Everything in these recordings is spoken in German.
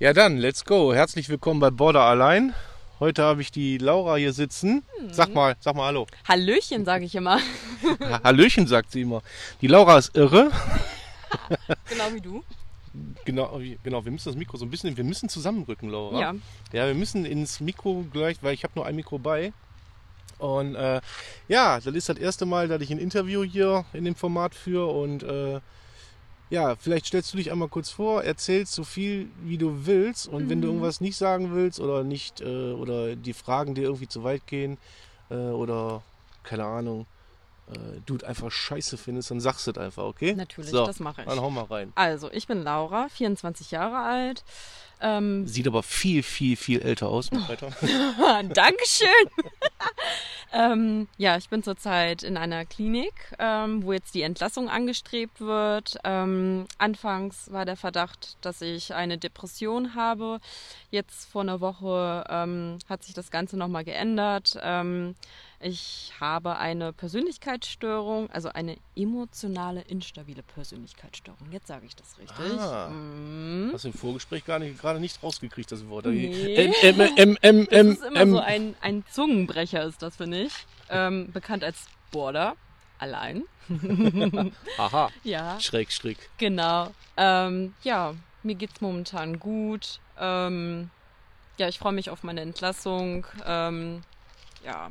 Ja dann, let's go. Herzlich willkommen bei Border allein. Heute habe ich die Laura hier sitzen. Sag mal, sag mal Hallo. Hallöchen, sage ich immer. Hallöchen, sagt sie immer. Die Laura ist irre. genau wie du. Genau, genau, wir müssen das Mikro so ein bisschen, wir müssen zusammenrücken, Laura. Ja. Ja, wir müssen ins Mikro gleich, weil ich habe nur ein Mikro bei. Und äh, ja, das ist das erste Mal, dass ich ein Interview hier in dem Format führe. Und äh, ja, vielleicht stellst du dich einmal kurz vor, erzählst so viel, wie du willst. Und wenn du irgendwas nicht sagen willst oder nicht, äh, oder die Fragen dir irgendwie zu weit gehen, äh, oder keine Ahnung, äh, du es einfach scheiße findest, dann sagst du es einfach, okay? Natürlich, so, das mache ich. Dann hau mal rein. Also, ich bin Laura, 24 Jahre alt. Ähm, Sieht aber viel, viel, viel älter aus. Dankeschön. ähm, ja, ich bin zurzeit in einer Klinik, ähm, wo jetzt die Entlassung angestrebt wird. Ähm, anfangs war der Verdacht, dass ich eine Depression habe. Jetzt vor einer Woche ähm, hat sich das Ganze nochmal geändert. Ähm, ich habe eine Persönlichkeitsstörung, also eine emotionale, instabile Persönlichkeitsstörung. Jetzt sage ich das richtig. Ah. Mhm. Hast du im Vorgespräch gar nicht, gerade nicht rausgekriegt, das Wort. Nee. M, M, M, Das ist immer so ein, ein Zungenbrecher, ist das, finde ich. Ähm, bekannt als Border. Allein. Aha. Ja, Schrägstrich. genau. Ähm, ja, mir geht's momentan gut. Ähm, ja, ich freue mich auf meine Entlassung. Ähm, ja,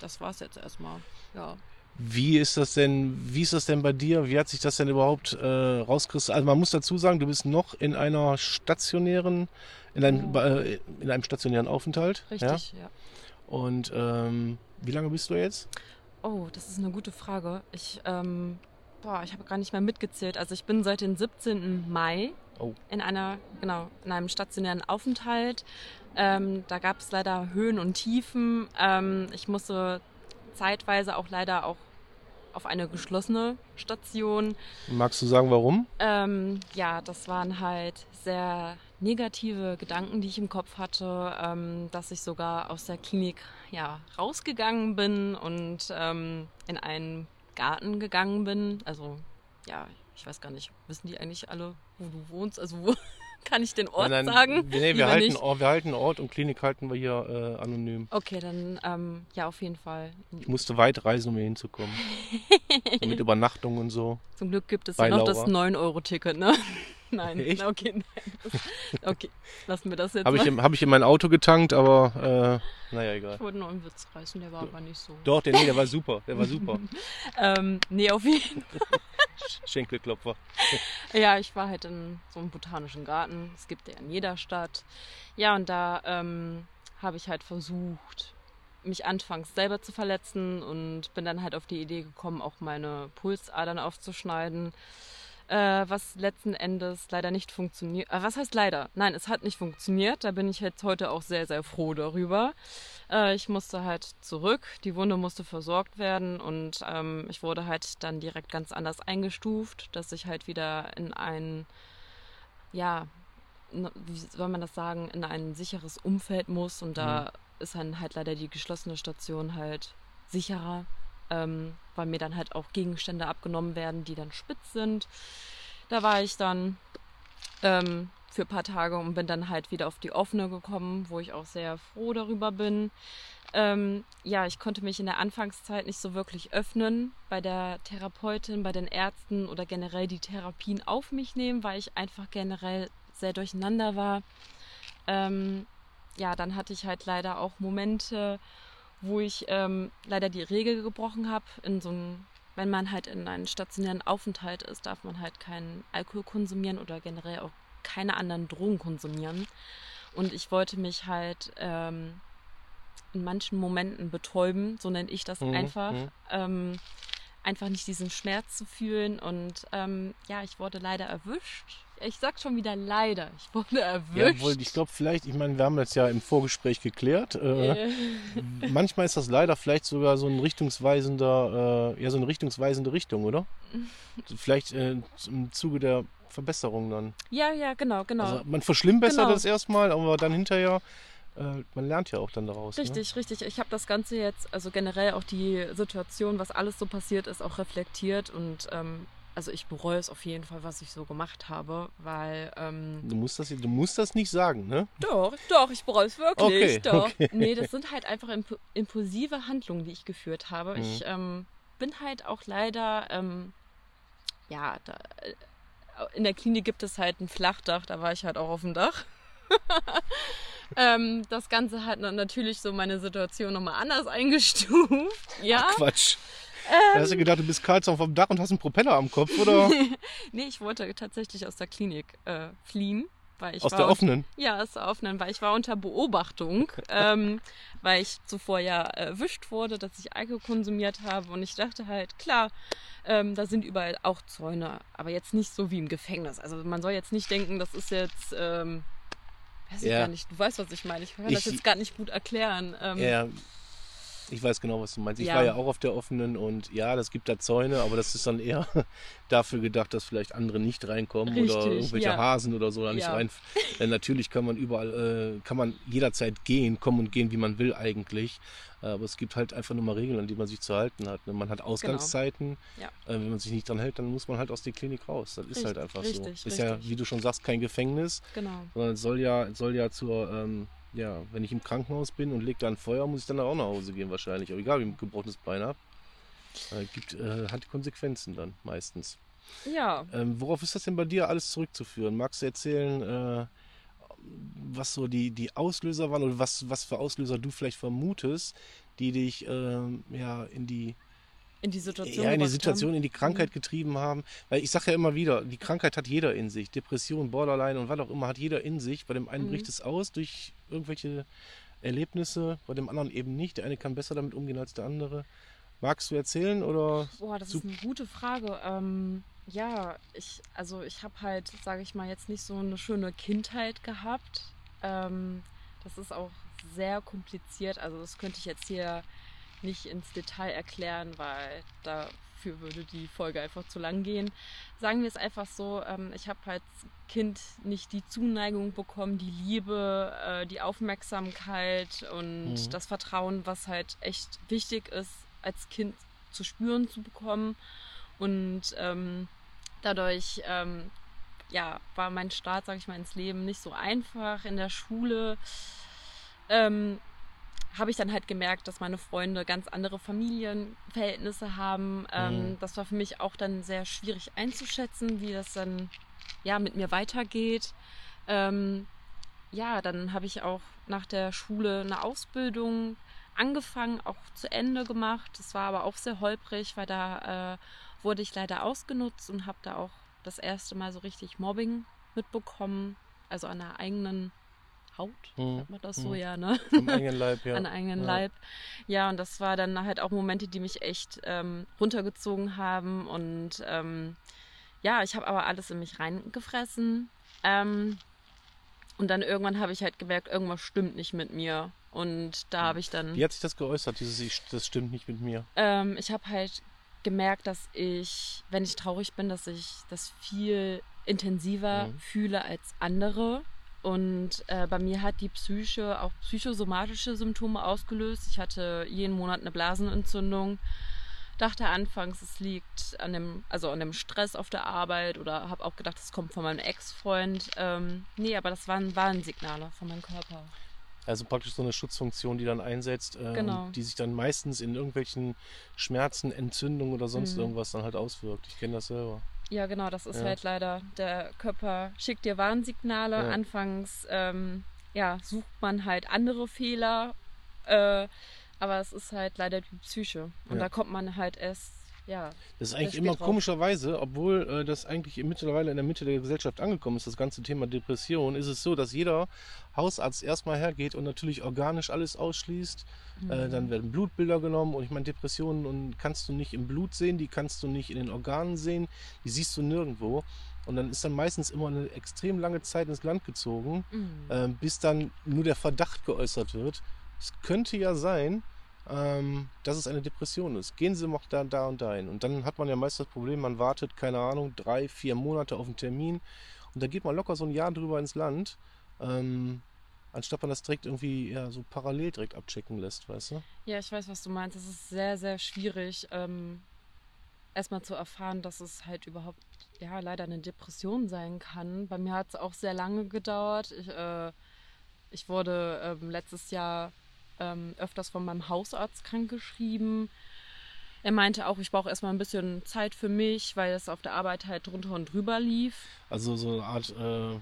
das war's jetzt erstmal. Ja. Wie ist das denn, wie ist das denn bei dir? Wie hat sich das denn überhaupt äh, rauskristallisiert? Also man muss dazu sagen, du bist noch in einer stationären, in einem, äh, in einem stationären Aufenthalt. Richtig, ja. Ja? Und ähm, wie lange bist du jetzt? Oh, das ist eine gute Frage. Ich, ähm, boah, ich habe gar nicht mehr mitgezählt. Also ich bin seit dem 17. Mai Oh. in einer, genau, in einem stationären Aufenthalt. Ähm, da gab es leider Höhen und Tiefen. Ähm, ich musste zeitweise auch leider auch auf eine geschlossene Station. Magst du sagen, warum? Ähm, ja, das waren halt sehr negative Gedanken, die ich im Kopf hatte, ähm, dass ich sogar aus der Klinik ja rausgegangen bin und ähm, in einen Garten gegangen bin. Also ja, ich weiß gar nicht, wissen die eigentlich alle, wo du wohnst? Also wo kann ich den Ort Nein, nein, sagen? Nee, wir halten, wir halten Ort und Klinik halten wir hier äh, anonym. Okay, dann ähm, ja auf jeden Fall. Ich musste weit reisen, um hier hinzukommen. so mit Übernachtung und so. Zum Glück gibt es ja noch das Laura. 9-Euro-Ticket, ne? Nein, Echt? okay, nein. Okay, lassen wir das jetzt Habe ich, im- hab ich in mein Auto getankt, aber äh, naja, egal. Ich wollte nur einen Witz reißen, der war aber nicht so. Doch, der, nee, der war super. Der war super. Ähm, nee, auf jeden Schenkelklopfer. Ja, ich war halt in so einem botanischen Garten. Es gibt ja in jeder Stadt. Ja, und da ähm, habe ich halt versucht, mich anfangs selber zu verletzen und bin dann halt auf die Idee gekommen, auch meine Pulsadern aufzuschneiden. Äh, was letzten Endes leider nicht funktioniert. Äh, was heißt leider? Nein, es hat nicht funktioniert. Da bin ich jetzt heute auch sehr, sehr froh darüber. Äh, ich musste halt zurück. Die Wunde musste versorgt werden und ähm, ich wurde halt dann direkt ganz anders eingestuft, dass ich halt wieder in ein, ja, wie soll man das sagen, in ein sicheres Umfeld muss und da ist dann halt leider die geschlossene Station halt sicherer, ähm, weil mir dann halt auch Gegenstände abgenommen werden, die dann spitz sind. Da war ich dann ähm, für ein paar Tage und bin dann halt wieder auf die offene gekommen, wo ich auch sehr froh darüber bin. Ähm, ja, ich konnte mich in der Anfangszeit nicht so wirklich öffnen bei der Therapeutin, bei den Ärzten oder generell die Therapien auf mich nehmen, weil ich einfach generell sehr durcheinander war. Ähm, ja, dann hatte ich halt leider auch Momente, wo ich ähm, leider die Regel gebrochen habe. In so einem, wenn man halt in einem stationären Aufenthalt ist, darf man halt keinen Alkohol konsumieren oder generell auch keine anderen Drogen konsumieren. Und ich wollte mich halt ähm, in manchen Momenten betäuben, so nenne ich das Mhm, einfach. mhm. Ähm, einfach nicht diesen Schmerz zu fühlen. Und ähm, ja, ich wurde leider erwischt ich sag schon wieder leider. Ich wurde erwischt. Jawohl, ich glaube vielleicht, ich meine, wir haben das ja im Vorgespräch geklärt. Äh, manchmal ist das leider vielleicht sogar so ein richtungsweisender, äh, ja, so eine richtungsweisende Richtung, oder? Vielleicht äh, im Zuge der Verbesserung dann. ja, ja, genau, genau. Also man verschlimmbessert Genau. das erstmal, aber dann hinterher, äh, man lernt ja auch dann daraus. Ne? Richtig, richtig. Ich habe das Ganze jetzt, also generell auch die Situation, was alles so passiert ist, auch reflektiert und ähm, also ich bereue es auf jeden Fall, was ich so gemacht habe, weil ähm, Du musst das, du musst das nicht sagen, ne? doch, doch, ich bereue es wirklich, Okay, doch. okay. Nee, das sind halt einfach imp impulsive Handlungen, die ich geführt habe. Mhm. Ich ähm, bin halt auch leider, ähm, ja, da, äh, in der Klinik gibt es halt ein Flachdach, da war ich halt auch auf dem Dach. ähm, das Ganze hat natürlich so meine Situation nochmal anders eingestuft. Ja, Quatsch. Ähm. Da hast du gedacht, du bist Karlsson vom Dach und hast einen Propeller am Kopf, oder? nee, ich wollte tatsächlich aus der Klinik äh, fliehen. Weil ich Aus war der offenen. Ja, aus der offenen, weil ich war unter Beobachtung, ähm, weil ich zuvor ja erwischt wurde, dass ich Alkohol konsumiert habe und ich dachte halt, klar, ähm, da sind überall auch Zäune, aber jetzt nicht so wie im Gefängnis. Also man soll jetzt nicht denken, das ist jetzt, ähm, weiß ich Ja. gar nicht, du weißt, was ich meine. Ich kann Ich- das jetzt gar nicht gut erklären. Ähm, Ja, ich weiß genau, was du meinst. Ich Ja. war ja auch auf der offenen und ja, das gibt da Zäune, aber das ist dann eher dafür gedacht, dass vielleicht andere nicht reinkommen oder Richtig, irgendwelche ja. Hasen oder so da nicht Ja. rein. Denn natürlich kann man überall, äh, kann man jederzeit gehen, kommen und gehen, wie man will eigentlich. Äh, Aber es gibt halt einfach nur mal Regeln, an die man sich zu halten hat. ne? Man hat Ausgangszeiten. Genau. Ja. Äh, Wenn man sich nicht dran hält, dann muss man halt aus der Klinik raus. Das ist Richtig, halt einfach richtig, so. Ist ja, wie du schon sagst, kein Gefängnis Genau. sondern es soll ja, soll ja zur, ähm, ja, wenn ich im Krankenhaus bin und leg da ein Feuer, muss ich dann auch nach Hause gehen wahrscheinlich. Aber egal, wie ich ein gebrochenes Bein habe. Äh, gibt, äh, hat Konsequenzen dann meistens. Ja, Ähm, worauf ist das denn bei dir alles zurückzuführen? Magst du erzählen, äh, was so die, die Auslöser waren oder was, was für Auslöser du vielleicht vermutest, die dich ähm, ja, in die in die Situation. ja, in die Situation, haben. in die Krankheit getrieben haben. Weil ich sage ja immer wieder, die Krankheit hat jeder in sich. Depression, Borderline und was auch immer hat jeder in sich. Bei dem einen Mhm. bricht es aus durch irgendwelche Erlebnisse, bei dem anderen eben nicht. Der eine kann besser damit umgehen als der andere. Magst du erzählen oder? Boah, das ist eine gute Frage. Ähm, ja, ich, also ich habe halt, sage ich mal, jetzt nicht so eine schöne Kindheit gehabt. Ähm, das ist auch sehr kompliziert. Also das könnte ich jetzt hier nicht ins Detail erklären, weil dafür würde die Folge einfach zu lang gehen. Sagen wir es einfach so, ähm, ich habe als Kind nicht die Zuneigung bekommen, die Liebe, äh, die Aufmerksamkeit und Mhm. das Vertrauen, was halt echt wichtig ist, als Kind zu spüren zu bekommen. Und ähm, dadurch ähm, ja, war mein Start, sage ich mal, ins Leben nicht so einfach. In der Schule ähm, habe ich dann halt gemerkt, dass meine Freunde ganz andere Familienverhältnisse haben. Ähm, Mhm. Das war für mich auch dann sehr schwierig einzuschätzen, wie das dann ja mit mir weitergeht. Ähm, ja, dann habe ich auch nach der Schule eine Ausbildung angefangen, auch zu Ende gemacht. Das war aber auch sehr holprig, weil da äh, wurde ich leider ausgenutzt und habe da auch das erste Mal so richtig Mobbing mitbekommen. Also an der eigenen Haut, Mhm. sagt man das so, Mhm. ja, ne? Am eigenen Leib, ja. an eigenen Ja. Leib. Ja, und das war dann halt auch Momente, die mich echt ähm, runtergezogen haben. Und ähm, ja, ich habe aber alles in mich reingefressen. Ähm, und dann irgendwann habe ich halt gemerkt, irgendwas stimmt nicht mit mir. Und da habe ich dann, Wie hat sich das geäußert, dieses Ich- das stimmt nicht mit mir? ähm, ich habe halt gemerkt, dass ich, wenn ich traurig bin, dass ich das viel intensiver Mhm. fühle als andere. Und äh, bei mir hat die Psyche auch psychosomatische Symptome ausgelöst. Ich hatte jeden Monat eine Blasenentzündung. Dachte anfangs, es liegt an dem, also an dem Stress auf der Arbeit oder habe auch gedacht, es kommt von meinem Ex-Freund. Ähm, nee, aber das waren Warnsignale von meinem Körper. Also praktisch so eine Schutzfunktion, die dann einsetzt, äh, Genau. die sich dann meistens in irgendwelchen Schmerzen, Entzündungen oder sonst Mhm. irgendwas dann halt auswirkt. Ich kenne das selber. Ja, genau, das ist Ja. halt leider, der Körper schickt dir Warnsignale. Ja. Anfangs ähm, ja, sucht man halt andere Fehler, äh, aber es ist halt leider die Psyche. Und da kommt man halt erst, ja, Das ist eigentlich spät immer komischerweise, obwohl äh, das eigentlich mittlerweile in der Mitte der Gesellschaft angekommen ist, das ganze Thema Depression, ist es so, dass jeder Hausarzt erstmal hergeht und natürlich organisch alles ausschließt. Äh, Mhm. dann werden Blutbilder genommen und ich meine, Depressionen und kannst du nicht im Blut sehen, die kannst du nicht in den Organen sehen, die siehst du nirgendwo. und dann ist dann meistens immer eine extrem lange Zeit ins Land gezogen, Mhm. ähm, bis dann nur der Verdacht geäußert wird. Es könnte ja sein, ähm, dass es eine Depression ist. Gehen Sie mal da, da und dahin. Und dann hat man ja meist das Problem, man wartet, keine Ahnung, drei, vier Monate auf einen Termin und da geht man locker so ein Jahr drüber ins Land, ähm, anstatt man das direkt irgendwie ja, so parallel direkt abchecken lässt, weißt du? Ja, ich weiß, was du meinst. Es ist sehr, sehr schwierig, ähm, erstmal zu erfahren, dass es halt überhaupt, ja, leider eine Depression sein kann. Bei mir hat es auch sehr lange gedauert. Ich, äh, ich wurde ähm, letztes Jahr ähm, öfters von meinem Hausarzt krankgeschrieben. Er meinte auch, ich brauche erstmal ein bisschen Zeit für mich, weil es auf der Arbeit halt drunter und drüber lief. Also so eine Art, äh,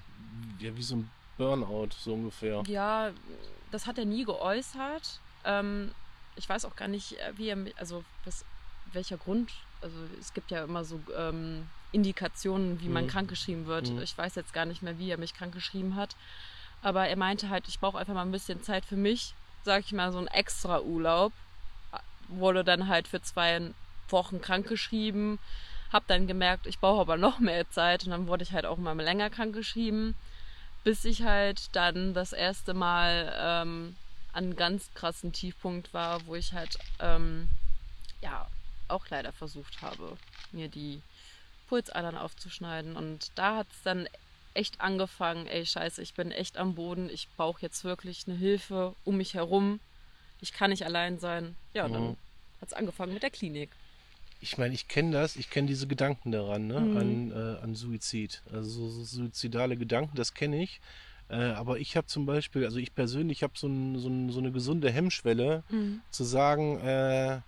ja, wie so ein Burnout, so ungefähr. Ja, das hat er nie geäußert. Ähm, ich weiß auch gar nicht, wie er, also was, welcher Grund. Also es gibt ja immer so ähm, Indikationen, wie man Mhm. krankgeschrieben wird. Mhm. Ich weiß jetzt gar nicht mehr, wie er mich krankgeschrieben hat. Aber er meinte halt, ich brauche einfach mal ein bisschen Zeit für mich. Sag ich mal, so ein extra Urlaub. Wurde dann halt für zwei Wochen krankgeschrieben. Hab dann gemerkt, ich brauche aber noch mehr Zeit. Und dann wurde ich halt auch mal länger krankgeschrieben bis ich halt dann das erste Mal ähm, an einem ganz krassen Tiefpunkt war, wo ich halt ähm, ja auch leider versucht habe, mir die Pulsadern aufzuschneiden. Und da hat es dann echt angefangen, ey scheiße, ich bin echt am Boden, ich brauche jetzt wirklich eine Hilfe um mich herum. Ich kann nicht allein sein. Ja, und dann Mhm. hat es angefangen mit der Klinik. Ich meine, ich kenne das, ich kenne diese Gedanken daran, ne? Mhm. an, äh, an Suizid. Also so, suizidale Gedanken, das kenne ich. Äh, aber ich habe zum Beispiel, also ich persönlich habe so, ein, so, ein, so eine gesunde Hemmschwelle, zu sagen, äh,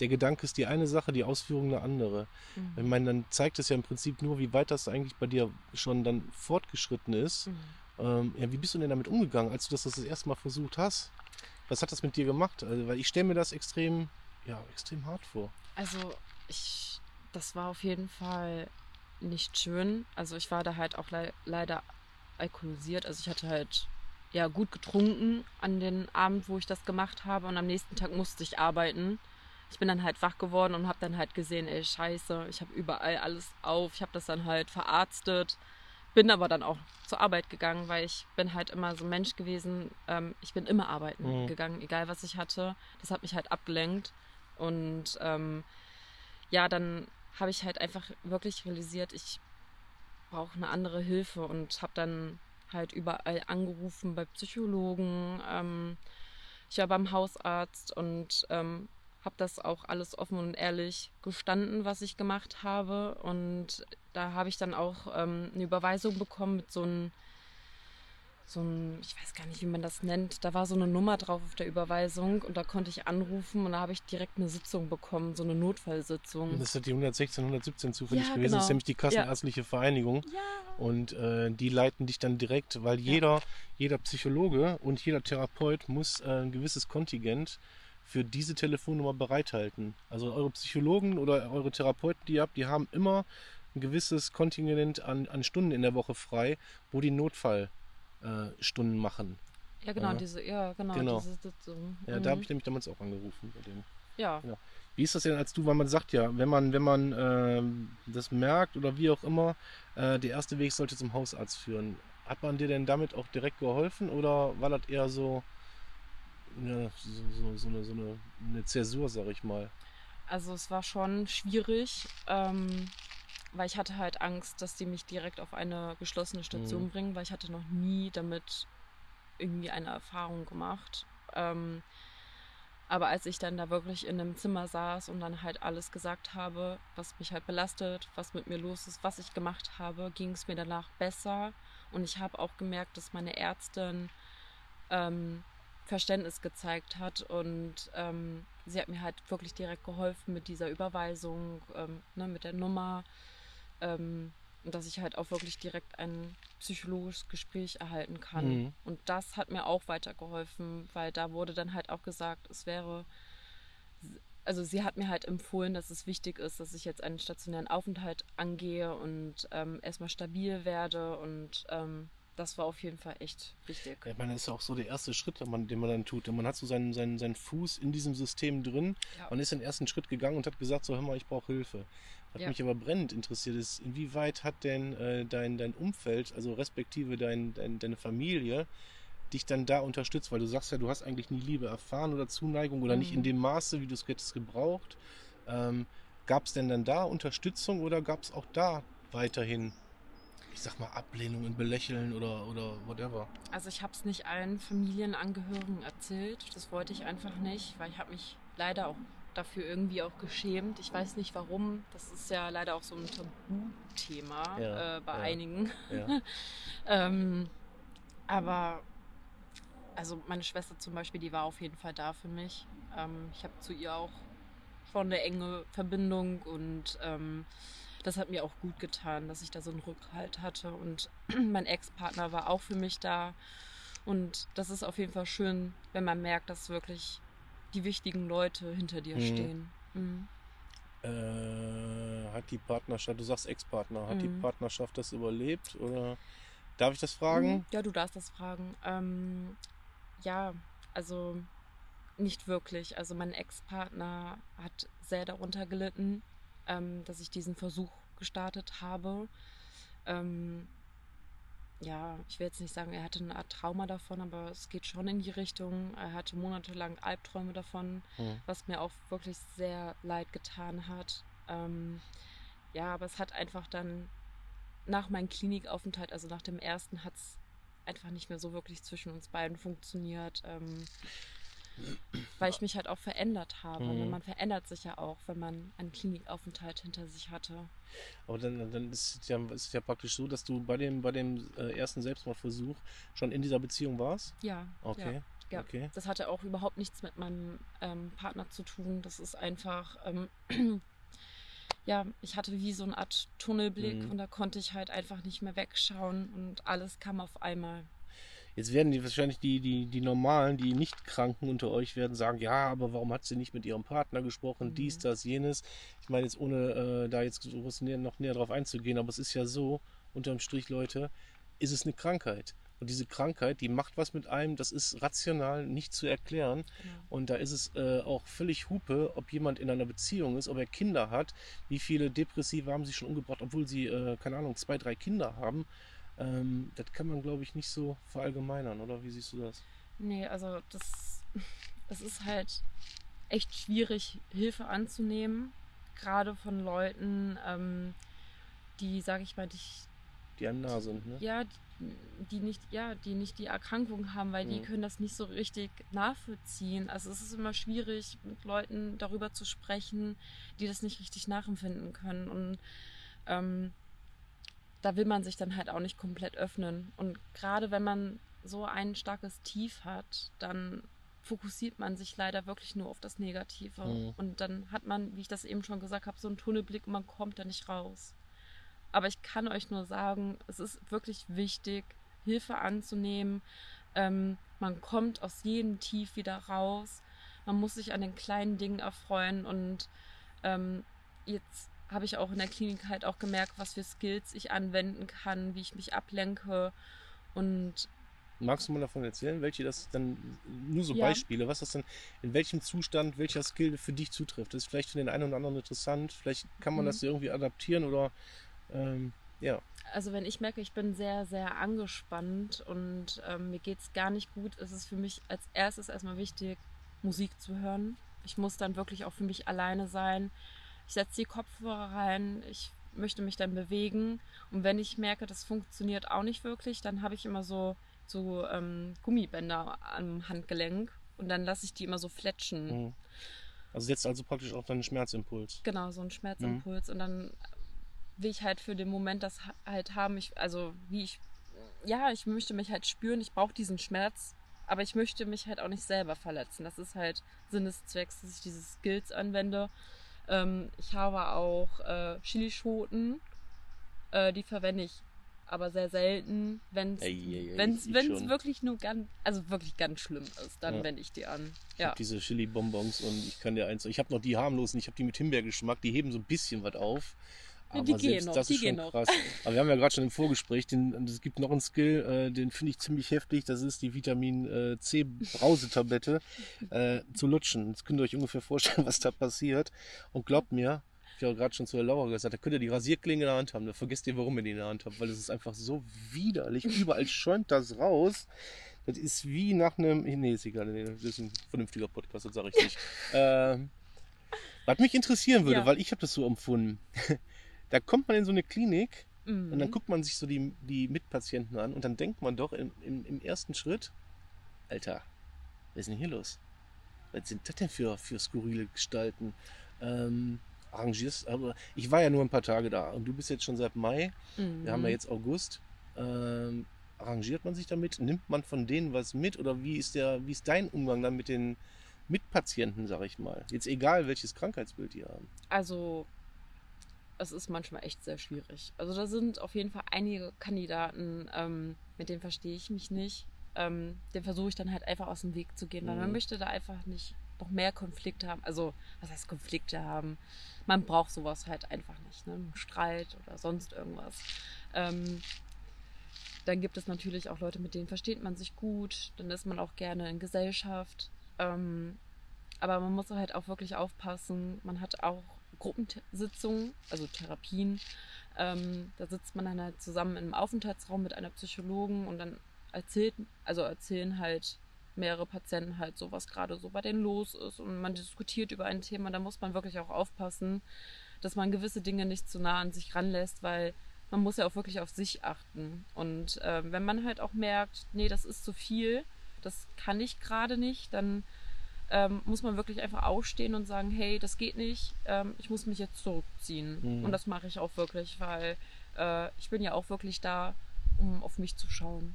der Gedanke ist die eine Sache, die Ausführung eine andere. Mhm. Ich meine, dann zeigt es ja im Prinzip nur, wie weit das eigentlich bei dir schon dann fortgeschritten ist. Mhm. Ähm, ja, wie bist du denn damit umgegangen, als du das das erste Mal versucht hast? Was hat das mit dir gemacht? Also, weil ich stelle mir das extrem, ja, extrem hart vor. Also ich, das war auf jeden Fall nicht schön. Also ich war da halt auch le leider alkoholisiert. Also ich hatte halt ja gut getrunken an den Abend, wo ich das gemacht habe und am nächsten Tag musste ich arbeiten. Ich bin dann halt wach geworden und habe dann halt gesehen, ey Scheiße, ich habe überall alles auf. Ich habe das dann halt verarztet. Bin aber dann auch zur Arbeit gegangen, weil ich bin halt immer so ein Mensch gewesen. Ähm, ich bin immer arbeiten Mhm. gegangen, egal was ich hatte. Das hat mich halt abgelenkt. Und ähm, ja, dann habe ich halt einfach wirklich realisiert, ich brauche eine andere Hilfe und habe dann halt überall angerufen bei Psychologen. Ähm, ich war beim Hausarzt und ähm, habe das auch alles offen und ehrlich gestanden, was ich gemacht habe. Und da habe ich dann auch ähm, eine Überweisung bekommen mit so einem so ein, ich weiß gar nicht, wie man das nennt. Da war so eine Nummer drauf auf der Überweisung und da konnte ich anrufen und da habe ich direkt eine Sitzung bekommen, so eine Notfallsitzung. Das ist die 116, 117 zufällig Ja, gewesen. genau. Das ist nämlich die Kassenärztliche Vereinigung. Ja. Und äh, die leiten dich dann direkt, weil Ja. jeder, jeder Psychologe und jeder Therapeut muss äh, ein gewisses Kontingent für diese Telefonnummer bereithalten. Also eure Psychologen oder eure Therapeuten, die ihr habt, die haben immer ein gewisses Kontingent an, an Stunden in der Woche frei, wo die Notfallstunden äh, machen. Ja, genau, Ja. diese, ja, genau, Genau. diese Sitzung. Ja, Mhm. da habe ich nämlich damals auch angerufen bei denen. ja. Ja. Wie ist das denn als du, weil man sagt ja, wenn man, wenn man ähm, das merkt oder wie auch immer, äh, der erste Weg sollte zum Hausarzt führen. Hat man dir denn damit auch direkt geholfen oder war das eher so, ja, so, so, so, eine, so eine, eine Zäsur, sag ich mal? Also es war schon schwierig, ähm, weil ich hatte halt Angst, dass die mich direkt auf eine geschlossene Station Mhm. bringen, weil ich hatte noch nie damit irgendwie eine Erfahrung gemacht. Ähm, aber als ich dann da wirklich in einem Zimmer saß und dann halt alles gesagt habe, was mich halt belastet, was mit mir los ist, was ich gemacht habe, ging es mir danach besser. Und ich habe auch gemerkt, dass meine Ärztin ähm, Verständnis gezeigt hat und ähm, sie hat mir halt wirklich direkt geholfen mit dieser Überweisung, ähm, ne, mit der Nummer ähm, und dass ich halt auch wirklich direkt ein psychologisches Gespräch erhalten kann. Mhm. Und das hat mir auch weitergeholfen, weil da wurde dann halt auch gesagt, es wäre, also sie hat mir halt empfohlen, dass es wichtig ist, dass ich jetzt einen stationären Aufenthalt angehe und ähm, erstmal stabil werde und ähm, das war auf jeden Fall echt wichtig. Ja, ich meine, das ist ja auch so der erste Schritt, den man, den man dann tut. Man hat so seinen, seinen, seinen Fuß in diesem System drin. Ja. Man ist den ersten Schritt gegangen und hat gesagt, so hör mal, ich brauche Hilfe. Was ja. mich aber brennend interessiert ist, inwieweit hat denn äh, dein, dein Umfeld, also respektive dein, dein, deine Familie, dich dann da unterstützt? Weil du sagst ja, du hast eigentlich nie Liebe erfahren oder Zuneigung oder mhm. nicht in mhm. dem Maße, wie du es hättest gebraucht. Ähm, gab es denn dann da Unterstützung oder gab es auch da weiterhin ich sag mal, Ablehnung und Belächeln oder, oder whatever? Also ich habe es nicht allen Familienangehörigen erzählt. Das wollte ich einfach nicht, weil ich habe mich leider auch dafür irgendwie auch geschämt. Ich weiß nicht warum. Das ist ja leider auch so ein Tabuthema ja, äh, bei ja, einigen. Ja. ähm, aber also meine Schwester zum Beispiel, die war auf jeden Fall da für mich. Ähm, ich habe zu ihr auch schon eine enge Verbindung und ähm, das hat mir auch gut getan, dass ich da so einen Rückhalt hatte. Und mein Ex-Partner war auch für mich da. Und das ist auf jeden Fall schön, wenn man merkt, dass wirklich die wichtigen Leute hinter dir mhm. stehen. Mhm. Äh, hat die Partnerschaft, du sagst Ex-Partner, hat mhm. die Partnerschaft das überlebt oder darf ich das fragen? Mhm. Ja, du darfst das fragen. Ähm, ja, also nicht wirklich. Also mein Ex-Partner hat sehr darunter gelitten ähm, dass ich diesen Versuch gestartet habe. Ähm, ja, ich will jetzt nicht sagen, er hatte eine Art Trauma davon, aber es geht schon in die Richtung. Er hatte monatelang Albträume davon, mhm. was mir auch wirklich sehr leid getan hat. Ähm, ja, aber es hat einfach dann nach meinem Klinikaufenthalt, also nach dem ersten, hat es einfach nicht mehr so wirklich zwischen uns beiden funktioniert. Ähm, weil ich mich halt auch verändert habe. Mhm. Man verändert sich ja auch, wenn man einen Klinikaufenthalt hinter sich hatte. Aber dann, dann ist, es ja, ist es ja praktisch so, dass du bei dem, bei dem äh, ersten Selbstmordversuch schon in dieser Beziehung warst? Ja. Okay. Ja. Ja, okay. das hatte auch überhaupt nichts mit meinem ähm, Partner zu tun. Das ist einfach, ähm, ja, ich hatte wie so eine Art Tunnelblick mhm. und da konnte ich halt einfach nicht mehr wegschauen und alles kam auf einmal. Jetzt werden die wahrscheinlich die, die, die normalen, die nicht Kranken unter euch werden sagen, ja, aber warum hat sie nicht mit ihrem Partner gesprochen, mhm. dies, das, jenes. Ich meine jetzt ohne äh, da jetzt noch näher drauf einzugehen, aber es ist ja so, unterm Strich, Leute, ist es eine Krankheit. Und diese Krankheit, die macht was mit einem, das ist rational nicht zu erklären. Ja. Und da ist es äh, auch völlig Hupe, ob jemand in einer Beziehung ist, ob er Kinder hat. Wie viele Depressive haben sie schon umgebracht, obwohl sie, äh, keine Ahnung, zwei, drei Kinder haben. Ähm, das kann man, glaube ich, nicht so verallgemeinern, oder? Wie siehst du das? Nee, also das, das ist halt echt schwierig, Hilfe anzunehmen. Gerade von Leuten, ähm, die, sage ich mal, dich. Die einem nah sind, ne? Ja, die, die nicht, ja, die nicht die Erkrankung haben, weil mhm. die können das nicht so richtig nachvollziehen. Also es ist immer schwierig, mit Leuten darüber zu sprechen, die das nicht richtig nachempfinden können. Und ähm, da will man sich dann halt auch nicht komplett öffnen. Und gerade wenn man so ein starkes Tief hat, dann fokussiert man sich leider wirklich nur auf das Negative. Mhm. Und dann hat man, wie ich das eben schon gesagt habe, so einen Tunnelblick und man kommt da nicht raus. Aber ich kann euch nur sagen, es ist wirklich wichtig, Hilfe anzunehmen. Ähm, man kommt aus jedem Tief wieder raus. Man muss sich an den kleinen Dingen erfreuen und ähm, jetzt habe ich auch in der Klinik halt auch gemerkt, was für Skills ich anwenden kann, wie ich mich ablenke und Magst du mal davon erzählen, welche das dann, nur so ja. Beispiele, was das dann, in welchem Zustand welcher Skill für dich zutrifft? Das ist vielleicht für den einen oder anderen interessant, vielleicht kann man mhm. das irgendwie adaptieren oder ähm, ja. Also wenn ich merke, ich bin sehr, sehr angespannt und ähm, mir geht es gar nicht gut, ist es für mich als erstes erstmal wichtig, Musik zu hören. Ich muss dann wirklich auch für mich alleine sein. Ich setze die Kopfhörer rein, ich möchte mich dann bewegen. Und wenn ich merke, das funktioniert auch nicht wirklich, dann habe ich immer so, so ähm, Gummibänder am Handgelenk und dann lasse ich die immer so fletschen. Mhm. Also setzt also praktisch auch dann einen Schmerzimpuls. Genau, so einen Schmerzimpuls. Mhm. Und dann will ich halt für den Moment das halt haben. Ich, also wie ich, ja, ich möchte mich halt spüren, ich brauche diesen Schmerz, aber ich möchte mich halt auch nicht selber verletzen. Das ist halt Sinn des Zwecks, dass ich diese Skills anwende. Ähm, ich habe auch äh, Chilischoten, äh, die verwende ich aber sehr selten, wenn es wirklich nur ganz, also wirklich ganz schlimm ist, dann ja. wende ich die an. Ich ja. habe diese Chili-Bonbons und ich kann dir eins, ich habe noch die harmlosen, ich habe die mit Himbeergeschmack, die heben so ein bisschen was auf. Aber die gehen noch, das die ist schon gehen krass. Aber wir haben ja gerade schon im Vorgespräch, den, es gibt noch einen Skill, äh, den finde ich ziemlich heftig. Das ist die Vitamin äh, C Brausetablette äh, zu lutschen. Jetzt könnt ihr euch ungefähr vorstellen, was da passiert. Und glaubt mir, Ich habe gerade schon zu der Laura gesagt, da könnt ihr die Rasierklinge in der Hand haben. Da vergesst ihr, warum ihr die in der Hand habt, weil es ist einfach so widerlich. Überall schäumt das raus. Das ist wie nach einem. Nee, ist egal. Nee, das ist ein vernünftiger Podcast, das sage ich nicht. ähm, was mich interessieren würde, Ja. weil ich habe das so empfunden. Da kommt man in so eine Klinik Mhm. und dann guckt man sich so die, die Mitpatienten an und dann denkt man doch im, im, im ersten Schritt, Alter, was ist denn hier los? Was sind das denn für, für skurrile Gestalten? Ähm, arrangierst, aber ich war ja nur ein paar Tage da und du bist jetzt schon seit Mai, Mhm. wir haben ja jetzt August. Ähm, arrangiert man sich damit? Nimmt man von denen was mit oder wie ist der, wie ist dein Umgang dann mit den Mitpatienten, sag ich mal? Jetzt egal, welches Krankheitsbild die haben. Also, es ist manchmal echt sehr schwierig. Also, da sind auf jeden Fall einige Kandidaten, ähm, mit denen verstehe ich mich nicht. Ähm, den versuche ich dann halt einfach aus dem Weg zu gehen, weil man Mhm. möchte da einfach nicht noch mehr Konflikte haben. Also, was heißt Konflikte haben? Man braucht sowas halt einfach nicht, ne? Streit oder sonst irgendwas. Ähm, dann gibt es natürlich auch Leute, mit denen versteht man sich gut. Dann ist man auch gerne in Gesellschaft. Ähm, aber man muss halt auch wirklich aufpassen. Man hat auch Gruppensitzungen, also Therapien. Ähm, da sitzt man dann halt zusammen im Aufenthaltsraum mit einer Psychologen und dann erzählt, also erzählen halt mehrere Patienten halt so, was gerade so bei denen los ist und man diskutiert über ein Thema. Da muss man wirklich auch aufpassen, dass man gewisse Dinge nicht zu nah an sich ranlässt, weil man muss ja auch wirklich auf sich achten. Und ähm, wenn man halt auch merkt, nee, das ist zu viel, das kann ich gerade nicht, dann ähm, muss man wirklich einfach aufstehen und sagen, hey, das geht nicht, ähm, ich muss mich jetzt zurückziehen. Mhm. Und das mache ich auch wirklich, weil äh, ich bin ja auch wirklich da, um auf mich zu schauen.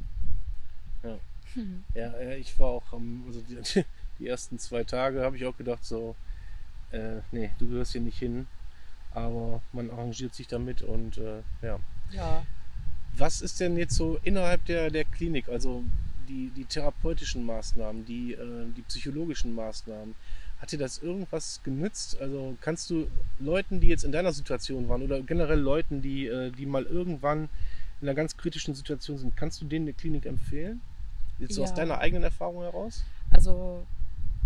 Ja. Mhm. Ja, ja, ich war auch am, also die, die ersten zwei Tage habe ich auch gedacht, so, äh, nee, du gehörst hier nicht hin. Aber man arrangiert sich damit und äh, ja. Ja. Was ist denn jetzt so innerhalb der, der Klinik, also die, die therapeutischen Maßnahmen, die, äh, die psychologischen Maßnahmen? Hat dir das irgendwas genützt? Also kannst du Leuten, die jetzt in deiner Situation waren oder generell Leuten, die, äh, die mal irgendwann in einer ganz kritischen Situation sind, kannst du denen eine Klinik empfehlen? Jetzt so aus Ja. deiner eigenen Erfahrung heraus? Also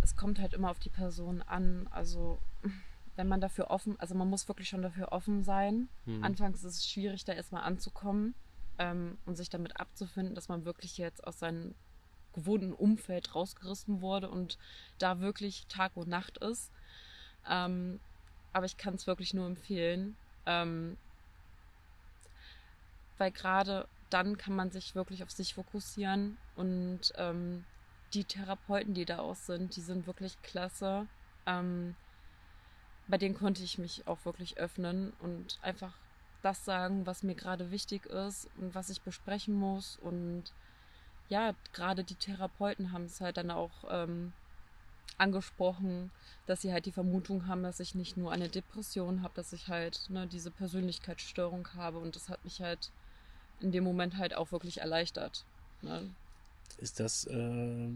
es kommt halt immer auf die Person an. Also wenn man dafür offen, also man muss wirklich schon dafür offen sein. Mhm. Anfangs ist es schwierig, da erstmal anzukommen ähm, und sich damit abzufinden, dass man wirklich jetzt aus seinem gewohnten Umfeld rausgerissen wurde und da wirklich Tag und Nacht ist. Ähm, aber ich kann es wirklich nur empfehlen, ähm, weil gerade dann kann man sich wirklich auf sich fokussieren und ähm, die Therapeuten, die da auch sind, die sind wirklich klasse. Ähm, bei denen konnte ich mich auch wirklich öffnen und einfach das sagen, was mir gerade wichtig ist und was ich besprechen muss. Und ja, gerade die Therapeuten haben es halt dann auch ähm, angesprochen, dass sie halt die Vermutung haben, dass ich nicht nur eine Depression habe, dass ich halt ne, diese Persönlichkeitsstörung habe. Und das hat mich halt in dem Moment halt auch wirklich erleichtert. Ne? Ist das, äh,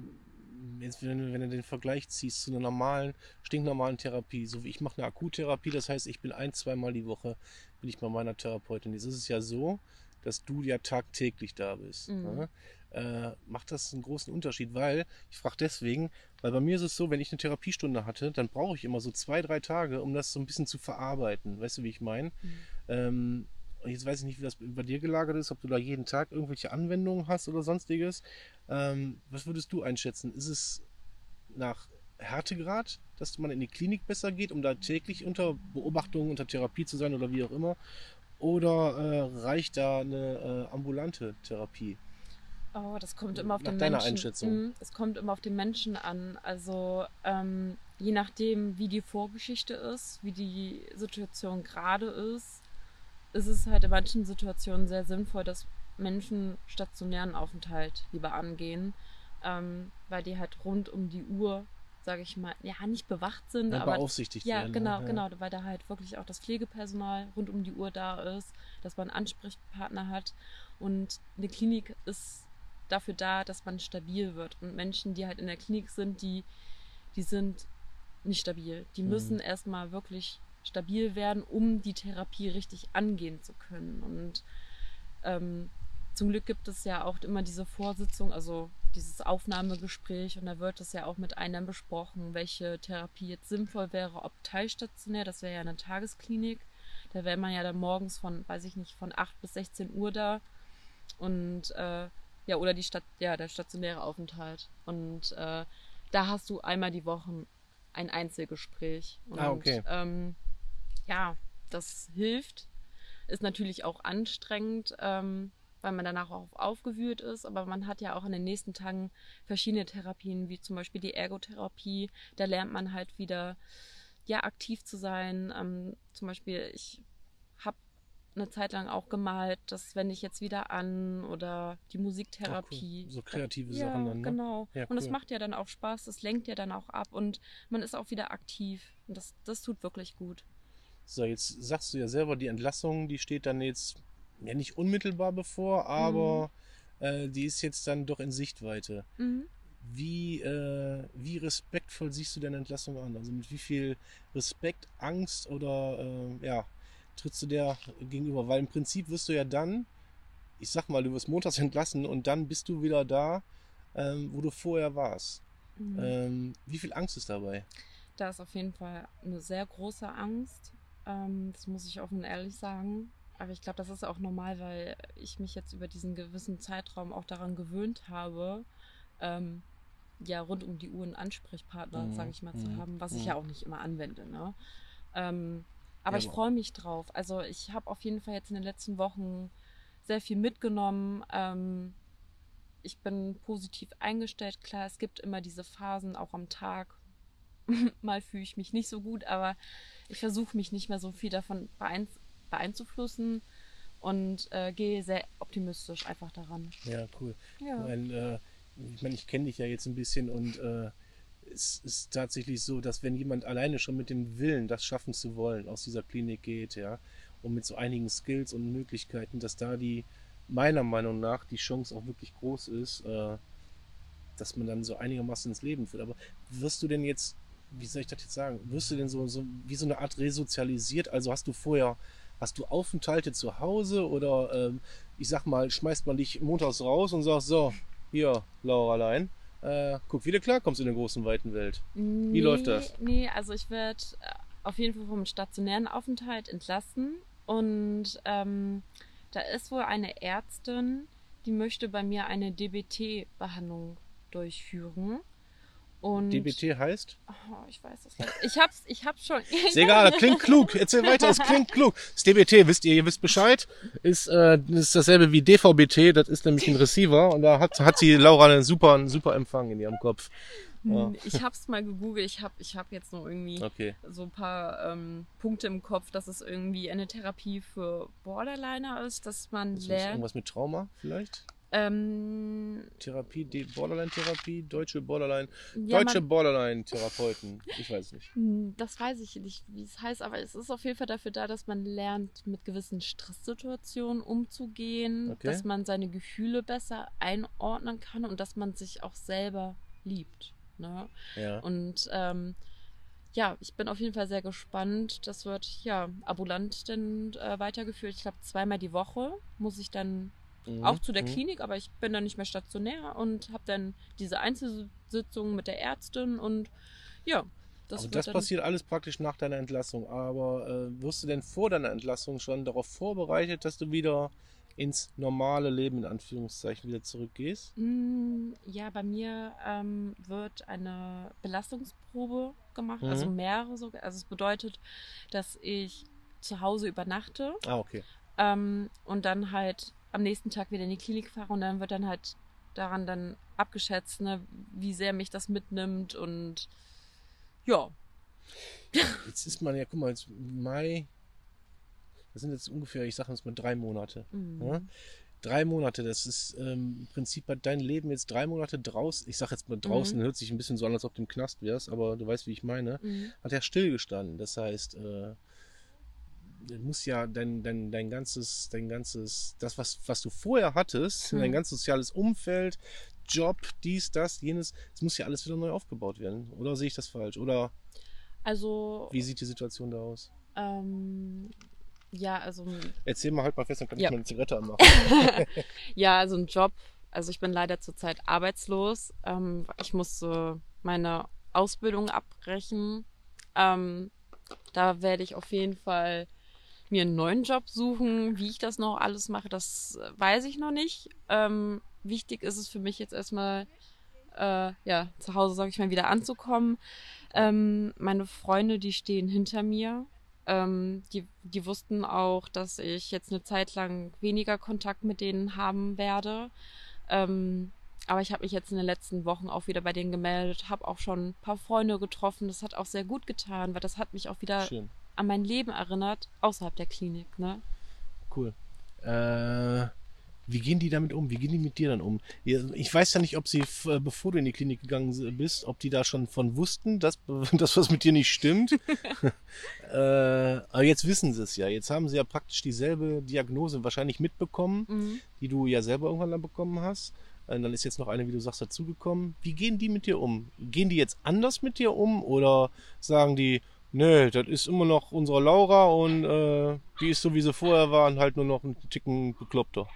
jetzt wenn, du- wenn du den Vergleich ziehst zu einer normalen, stinknormalen Therapie, so wie ich mache eine Akuttherapie, das heißt, ich bin ein, zweimal die Woche, bin ich bei meiner Therapeutin. Jetzt ist es ja so, dass du ja tagtäglich da bist. Mhm. Ne? Äh, macht das einen großen Unterschied, weil, ich frage deswegen, weil bei mir ist es so, wenn ich eine Therapiestunde hatte, dann brauche ich immer so zwei, drei Tage, um das so ein bisschen zu verarbeiten. Weißt du, wie ich meine? Mhm. Ähm, jetzt weiß ich nicht, wie das bei dir gelagert ist, ob du da jeden Tag irgendwelche Anwendungen hast oder sonstiges. Ähm, was würdest du einschätzen? Ist es nach Härtegrad, dass man in die Klinik besser geht, um da täglich unter Beobachtung, unter Therapie zu sein oder wie auch immer? Oder äh, reicht da eine äh, ambulante Therapie? Oh, das kommt immer auf Nach den deiner Menschen. Einschätzung. Mhm, Es kommt immer auf den Menschen an. Also ähm, je nachdem, wie die Vorgeschichte ist, wie die Situation gerade ist, ist es halt in manchen Situationen sehr sinnvoll, dass Menschen stationären Aufenthalt lieber angehen, ähm, weil die halt rund um die Uhr, sage ich mal, ja nicht bewacht sind, Ja, aber beaufsichtigt ja, werden, genau, ne? genau, weil da halt wirklich auch das Pflegepersonal rund um die Uhr da ist, dass man einen Ansprechpartner hat. Und eine Klinik ist dafür da, dass man stabil wird. Und Menschen, die halt in der Klinik sind, die, die sind nicht stabil. Die Mhm. müssen erstmal wirklich stabil werden, um die Therapie richtig angehen zu können. Und ähm, zum Glück gibt es ja auch immer diese Vorsitzung, also dieses Aufnahmegespräch und da wird es ja auch mit einem besprochen, welche Therapie jetzt sinnvoll wäre, ob teilstationär, das wäre ja eine Tagesklinik. Da wäre man ja dann morgens von, weiß ich nicht, von 8 bis 16 Uhr da und äh, ja, oder die Stadt, ja, der stationäre Aufenthalt. Und äh, da hast du einmal die Woche ein Einzelgespräch. Und, Ah, okay. Ähm, ja, das hilft. Ist natürlich auch anstrengend, ähm, weil man danach auch aufgewühlt ist, aber man hat ja auch in den nächsten Tagen verschiedene Therapien, wie zum Beispiel die Ergotherapie. Da lernt man halt wieder, ja, aktiv zu sein. Ähm, zum Beispiel, ich habe eine Zeit lang auch gemalt, das wende ich jetzt wieder an oder die Musiktherapie. Cool. So kreative ja, Sachen dann, ne? Genau. Ja, Und es cool. macht ja dann auch Spaß, das lenkt ja dann auch ab und man ist auch wieder aktiv. Und das, das tut wirklich gut. So, jetzt sagst du ja selber, die Entlassung, die steht dann jetzt ja nicht unmittelbar bevor, aber äh, die ist jetzt dann doch in Sichtweite. Mhm. Wie, äh, wie respektvoll siehst du deine Entlassung an? Also mit wie viel Respekt, Angst oder äh, ja, trittst du der gegenüber? Weil im Prinzip wirst du ja dann, ich sag mal, du wirst montags entlassen und dann bist du wieder da, ähm, wo du vorher warst. Mhm. Ähm, wie viel Angst ist dabei? Da ist auf jeden Fall eine sehr große Angst. Ähm, das muss ich offen und ehrlich sagen. Aber ich glaube, das ist auch normal, weil ich mich jetzt über diesen gewissen Zeitraum auch daran gewöhnt habe, ähm, ja, rund um die Uhr einen Ansprechpartner, Mhm, sage ich mal, zu mhm, haben, was mhm. ich ja auch nicht immer anwende. Ne? Ähm, aber Ja, ich freue mich drauf. Also ich habe auf jeden Fall jetzt in den letzten Wochen sehr viel mitgenommen. Ähm, ich bin positiv eingestellt. Klar, es gibt immer diese Phasen, auch am Tag. Mal fühle ich mich nicht so gut, aber ich versuche mich nicht mehr so viel davon beein beeinzuflussen und äh, gehe sehr optimistisch einfach daran. Ja, cool. Ja. Ich meine, äh, ich, mein, ich kenne dich ja jetzt ein bisschen und äh, es ist tatsächlich so, dass wenn jemand alleine schon mit dem Willen, das schaffen zu wollen, aus dieser Klinik geht, ja, und mit so einigen Skills und Möglichkeiten, dass da die, meiner Meinung nach, die Chance auch wirklich groß ist, äh, dass man dann so einigermaßen ins Leben führt. Aber wirst du denn jetzt, wie soll ich das jetzt sagen, wirst du denn so, so wie so eine Art resozialisiert? Also hast du vorher, hast du Aufenthalte zu Hause oder ähm, ich sag mal, schmeißt man dich montags raus und sagt, so, hier, Lauralein, äh, guck, wie du klarkommst in der großen, weiten Welt. Wie läuft das? Nee, also ich werde auf jeden Fall vom stationären Aufenthalt entlassen. Und ähm, da ist wohl eine Ärztin, die möchte bei mir eine DBT-Behandlung durchführen. Und DBT heißt? Oh, ich weiß das nicht. Ich hab's, ich hab's schon. Ist egal, das klingt klug. Erzähl weiter, es klingt klug. Das DBT, wisst ihr, ihr wisst Bescheid, ist, äh, ist dasselbe wie DVB-T, das ist nämlich ein Receiver und da hat, hat sie Laura einen super, einen super Empfang in ihrem Kopf. Ja. Ich hab's mal gegoogelt. Ich hab, ich hab jetzt noch irgendwie Okay. so ein paar ähm, Punkte im Kopf, dass es irgendwie eine Therapie für Borderliner ist, dass man Ist das lernt. irgendwas mit Trauma vielleicht? Ähm, Therapie, Borderline-Therapie, deutsche Borderline, ja, deutsche Borderline-Therapeuten. Ich weiß nicht. Hm, das weiß ich nicht, wie es heißt, aber es ist auf jeden Fall dafür da, dass man lernt, mit gewissen Stresssituationen umzugehen, Okay. dass man seine Gefühle besser einordnen kann und dass man sich auch selber liebt. Ne? Ja. Und ähm, ja, ich bin auf jeden Fall sehr gespannt. Das wird ja ambulant dann äh, weitergeführt. Ich glaube, zweimal die Woche muss ich dann Mhm. auch zu der Mhm. Klinik, aber ich bin dann nicht mehr stationär und habe dann diese Einzelsitzung mit der Ärztin und ja, das wird das passiert alles praktisch nach deiner Entlassung. Aber äh, wirst du denn vor deiner Entlassung schon darauf vorbereitet, dass du wieder ins normale Leben in Anführungszeichen wieder zurückgehst? Mm, Ja, bei mir ähm, wird eine Belastungsprobe gemacht, Mhm. also mehrere sogar. Also es bedeutet, dass ich zu Hause übernachte Ah, okay. ähm, und dann halt am nächsten Tag wieder in die Klinik fahre und dann wird dann halt daran dann abgeschätzt, ne, wie sehr mich das mitnimmt und ja. Jetzt ist man ja, guck mal, jetzt Mai, das sind jetzt ungefähr, ich sage jetzt mal drei Monate. Mm. Ja? Drei Monate, das ist ähm, im Prinzip hat dein Leben jetzt drei Monate draußen, ich sage jetzt mal draußen, Mhm. hört sich ein bisschen so an, als ob du im Knast wärst, aber du weißt, wie ich meine, Mhm. hat ja stillgestanden. Das heißt, äh, du musst ja dein, dein, dein ganzes, dein ganzes, das, was, was du vorher hattest, Hm. dein ganz soziales Umfeld, Job, dies, das, jenes, es muss ja alles wieder neu aufgebaut werden. Oder sehe ich das falsch? Oder Also, wie sieht die Situation da aus? ähm, ja, also Erzähl mal halt mal fest, dann kann Ja. ich mir eine Zigarette anmachen. Ja, also ein Job Also ich bin leider zurzeit arbeitslos. Ähm, ich musste meine Ausbildung abbrechen. Ähm, da werde ich auf jeden Fall mir einen neuen Job suchen. Wie ich das noch alles mache, das weiß ich noch nicht. Ähm, wichtig ist es für mich jetzt erstmal, äh, ja, zu Hause, sage ich mal, wieder anzukommen. Ähm, meine Freunde, die stehen hinter mir. Ähm, die, die wussten auch, dass ich jetzt eine Zeit lang weniger Kontakt mit denen haben werde. Ähm, aber ich habe mich jetzt in den letzten Wochen auch wieder bei denen gemeldet, habe auch schon ein paar Freunde getroffen. Das hat auch sehr gut getan, weil das hat mich auch wieder Schön. An mein Leben erinnert, außerhalb der Klinik. Ne? Cool. Äh, wie gehen die damit um? Wie gehen die mit dir dann um? Ich weiß ja nicht, ob sie, äh, bevor du in die Klinik gegangen bist, ob die da schon von wussten, dass, dass was mit dir nicht stimmt. äh, aber jetzt wissen sie es ja. Jetzt haben sie ja praktisch dieselbe Diagnose wahrscheinlich mitbekommen, mhm. die du ja selber irgendwann dann bekommen hast. Und äh, dann ist jetzt noch eine, wie du sagst, dazugekommen. Wie gehen die mit dir um? Gehen die jetzt anders mit dir um oder sagen die, Nee, das ist immer noch unsere Laura und äh, die ist so wie sie vorher waren, halt nur noch ein Ticken bekloppter.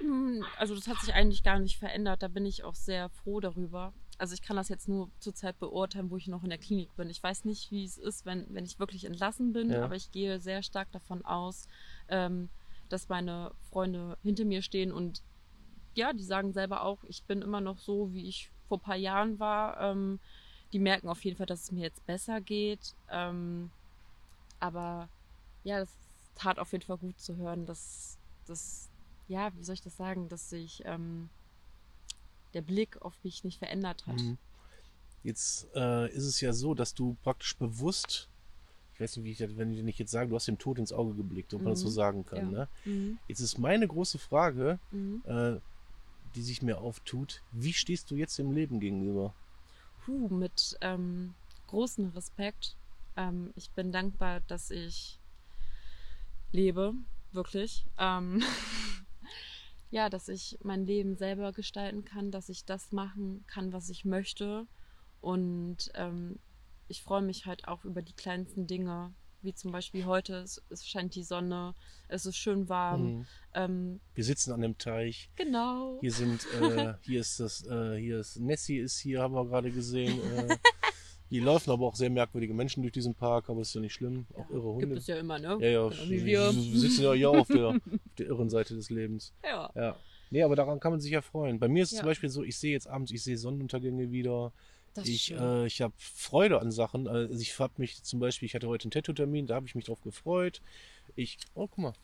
Hm, also das hat sich eigentlich gar nicht verändert. Da bin ich auch sehr froh darüber. Also ich kann das jetzt nur zurzeit beurteilen, wo ich noch in der Klinik bin. Ich weiß nicht, wie es ist, wenn, wenn ich wirklich entlassen bin, ja. aber ich gehe sehr stark davon aus, ähm, dass meine Freunde hinter mir stehen und ja, die sagen selber auch, ich bin immer noch so, wie ich vor ein paar Jahren war. Ähm, die merken auf jeden Fall, dass es mir jetzt besser geht. Ähm, aber ja, das tat auf jeden Fall gut zu hören, dass, dass ja, wie soll ich das sagen, dass sich ähm, der Blick auf mich nicht verändert hat. Mhm. Jetzt äh, ist es ja so, dass du praktisch bewusst, ich weiß nicht, wie ich das, wenn ich jetzt sage, du hast dem Tod ins Auge geblickt, ob mhm. man das so mhm. sagen kann. Ja. Ne? Mhm. Jetzt ist meine große Frage, mhm. äh, die sich mir auftut, wie stehst du jetzt dem Leben gegenüber? Puh, mit ähm, großem Respekt. Ähm, ich bin dankbar, dass ich lebe, wirklich. Ähm, ja, dass ich mein Leben selber gestalten kann, dass ich das machen kann, was ich möchte. Und ähm, ich freue mich halt auch über die kleinsten Dinge, wie zum Beispiel heute, es, es scheint die Sonne, es ist schön warm. Mhm. Ähm, wir sitzen an dem Teich. Genau. Hier sind, äh, hier ist das, äh, hier ist Nessie ist hier, haben wir gerade gesehen. Äh, Hier laufen aber auch sehr merkwürdige Menschen durch diesen Park, aber das ist ja nicht schlimm. Auch irre Hunde. Gibt es ja immer, ne? Ja, ja. Genau wie wir. wir sitzen ja hier auf der, auf der irren Seite des Lebens. Ja. ja. Nee, aber daran kann man sich ja freuen. Bei mir ist es ja. zum Beispiel so, ich sehe jetzt abends, ich sehe Sonnenuntergänge wieder. Das ich äh, ich habe Freude an Sachen. Also ich habe mich zum Beispiel, ich hatte heute einen Tattoo-Termin, da habe ich mich drauf gefreut. Ich, oh, guck mal.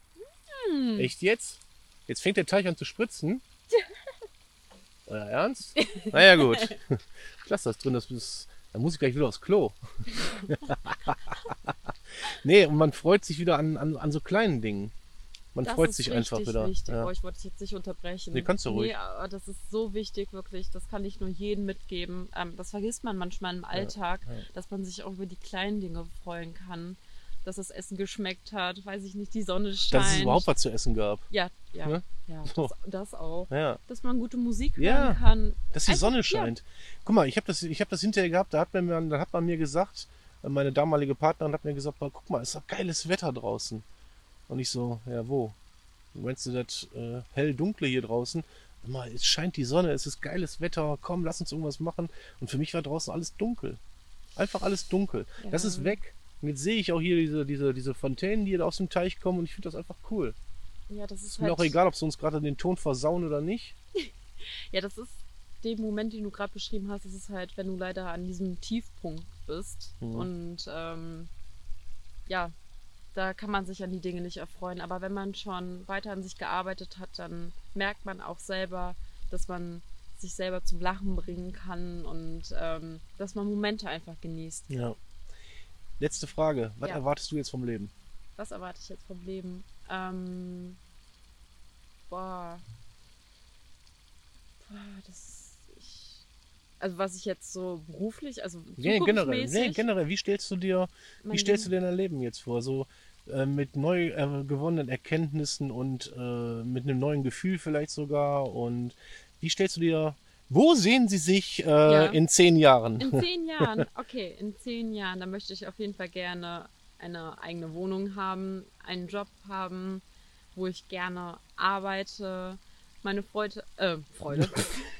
Hm. Echt jetzt? Jetzt fängt der Teich an zu spritzen. Euer Ernst? naja, gut. Lass das drin, das ist dann muss ich gleich wieder aufs Klo. nee, und man freut sich wieder an, an, an so kleinen Dingen. Man das freut sich einfach wieder. Wichtig. Ja. Oh, ich wollte dich jetzt nicht unterbrechen. Nee, kannst du ruhig. Nee, das ist so wichtig, wirklich. Das kann ich nur jedem mitgeben. Ähm, das vergisst man manchmal im Alltag, ja, ja. dass man sich auch über die kleinen Dinge freuen kann dass das Essen geschmeckt hat, weiß ich nicht, die Sonne scheint. Dass es überhaupt was zu essen gab. Ja, ja, ne? ja so. das, das, auch. Ja. Dass man gute Musik hören kann. Dass die Sonne scheint. Guck mal, ich habe das, hab das hinterher gehabt, da hat, man, da hat man mir gesagt, meine damalige Partnerin hat mir gesagt, guck mal, es ist doch geiles Wetter draußen. Und ich so, ja, wo? Meinst du das äh, hell-dunkle hier draußen? Mal, es scheint die Sonne, es ist geiles Wetter, komm, lass uns irgendwas machen. Und für mich war draußen alles dunkel. Einfach alles dunkel. Ja. Das ist weg. Und jetzt sehe ich auch hier diese, diese, diese Fontänen, die aus dem Teich kommen und ich finde das einfach cool. Ja, das ist, ist halt... mir auch egal, ob sie uns gerade den Ton versauen oder nicht. ja, das ist der Moment, den du gerade beschrieben hast, das ist halt, wenn du leider an diesem Tiefpunkt bist. Mhm. Und ähm, ja, da kann man sich an die Dinge nicht erfreuen. Aber wenn man schon weiter an sich gearbeitet hat, dann merkt man auch selber, dass man sich selber zum Lachen bringen kann und ähm, dass man Momente einfach genießt. Ja. Letzte Frage. Was ja. erwartest du jetzt vom Leben? Was erwarte ich jetzt vom Leben? Ähm, boah. boah. das. Also was ich jetzt so beruflich, also nee, generell, nee, generell, wie stellst du dir, wie stellst du dir dein Leben jetzt vor? So äh, mit neu äh, gewonnenen Erkenntnissen und äh, mit einem neuen Gefühl vielleicht sogar. Und wie stellst du dir wo sehen Sie sich äh, ja. in zehn Jahren? In zehn Jahren, okay, in zehn Jahren, da möchte ich auf jeden Fall gerne eine eigene Wohnung haben, einen Job haben, wo ich gerne arbeite, meine Freude, äh, Freude.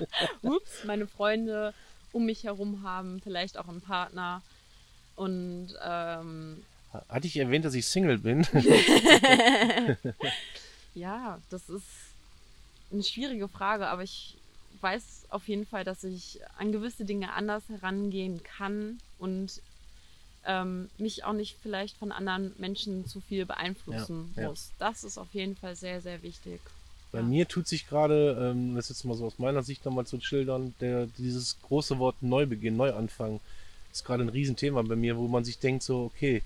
Ups, meine Freunde um mich herum haben, vielleicht auch einen Partner. Und ähm, hatte ich erwähnt, dass ich Single bin? ja, das ist eine schwierige Frage, aber ich weiß auf jeden Fall, dass ich an gewisse Dinge anders herangehen kann und ähm, mich auch nicht vielleicht von anderen Menschen zu viel beeinflussen ja, muss. Ja. Das ist auf jeden Fall sehr, sehr wichtig. Bei ja. mir tut sich gerade, ähm, das jetzt mal so aus meiner Sicht nochmal zu schildern, der, dieses große Wort Neubeginn, Neuanfang, ist gerade ein Riesenthema bei mir, wo man sich denkt, so, okay,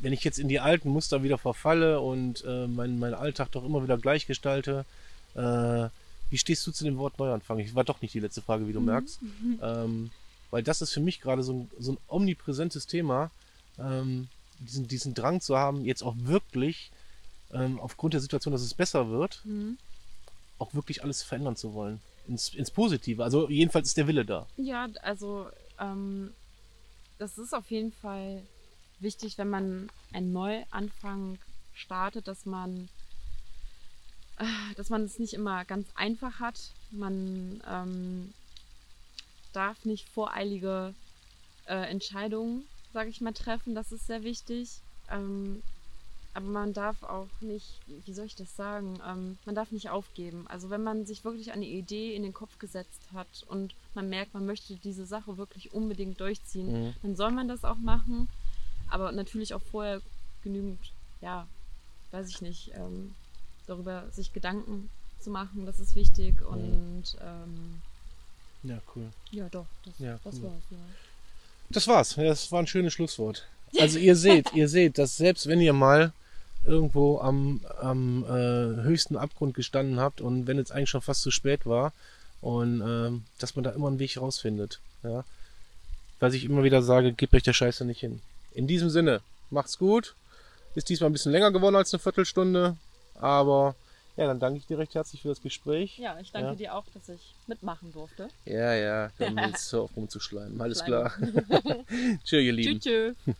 wenn ich jetzt in die alten Muster wieder verfalle und äh, meinen mein Alltag doch immer wieder gleich gestalte, äh, wie stehst du zu dem Wort Neuanfang? Ich war doch nicht die letzte Frage, wie du mhm. merkst. Ähm, weil das ist für mich gerade so ein, so ein omnipräsentes Thema, ähm, diesen, diesen Drang zu haben, jetzt auch wirklich ähm, aufgrund der Situation, dass es besser wird, mhm. auch wirklich alles verändern zu wollen. Ins, ins Positive. Also jedenfalls ist der Wille da. Ja, also ähm, das ist auf jeden Fall wichtig, wenn man einen Neuanfang startet, dass man äh, dass man es nicht immer ganz einfach hat. Man ähm, darf nicht voreilige äh, Entscheidungen, sage ich mal, treffen. Das ist sehr wichtig. Ähm, aber man darf auch nicht, wie soll ich das sagen, ähm, man darf nicht aufgeben. Also wenn man sich wirklich eine Idee in den Kopf gesetzt hat und man merkt, man möchte diese Sache wirklich unbedingt durchziehen, mhm. dann soll man das auch machen. Aber natürlich auch vorher genügend, ja, weiß ich nicht, ähm, darüber sich Gedanken zu machen, das ist wichtig. Mhm. Und ähm, ja, cool. Ja, doch, das, ja, das cool. war's, ja. Das war's. Das war ein schönes Schlusswort. Also ihr seht, ihr seht, dass selbst wenn ihr mal irgendwo am, am äh, höchsten Abgrund gestanden habt und wenn es eigentlich schon fast zu spät war und äh, dass man da immer einen Weg rausfindet. Ja? Was ich immer wieder sage, gebt euch der Scheiße nicht hin. In diesem Sinne, macht's gut. Ist diesmal ein bisschen länger geworden als eine Viertelstunde, aber ja, dann danke ich dir recht herzlich für das Gespräch. Ja, ich danke ja. dir auch, dass ich mitmachen durfte. Ja, ja, dann jetzt hör auf rumzuschleimen. Alles Schleim. klar. tschö, ihr Lieben. Tschüss, tschüss.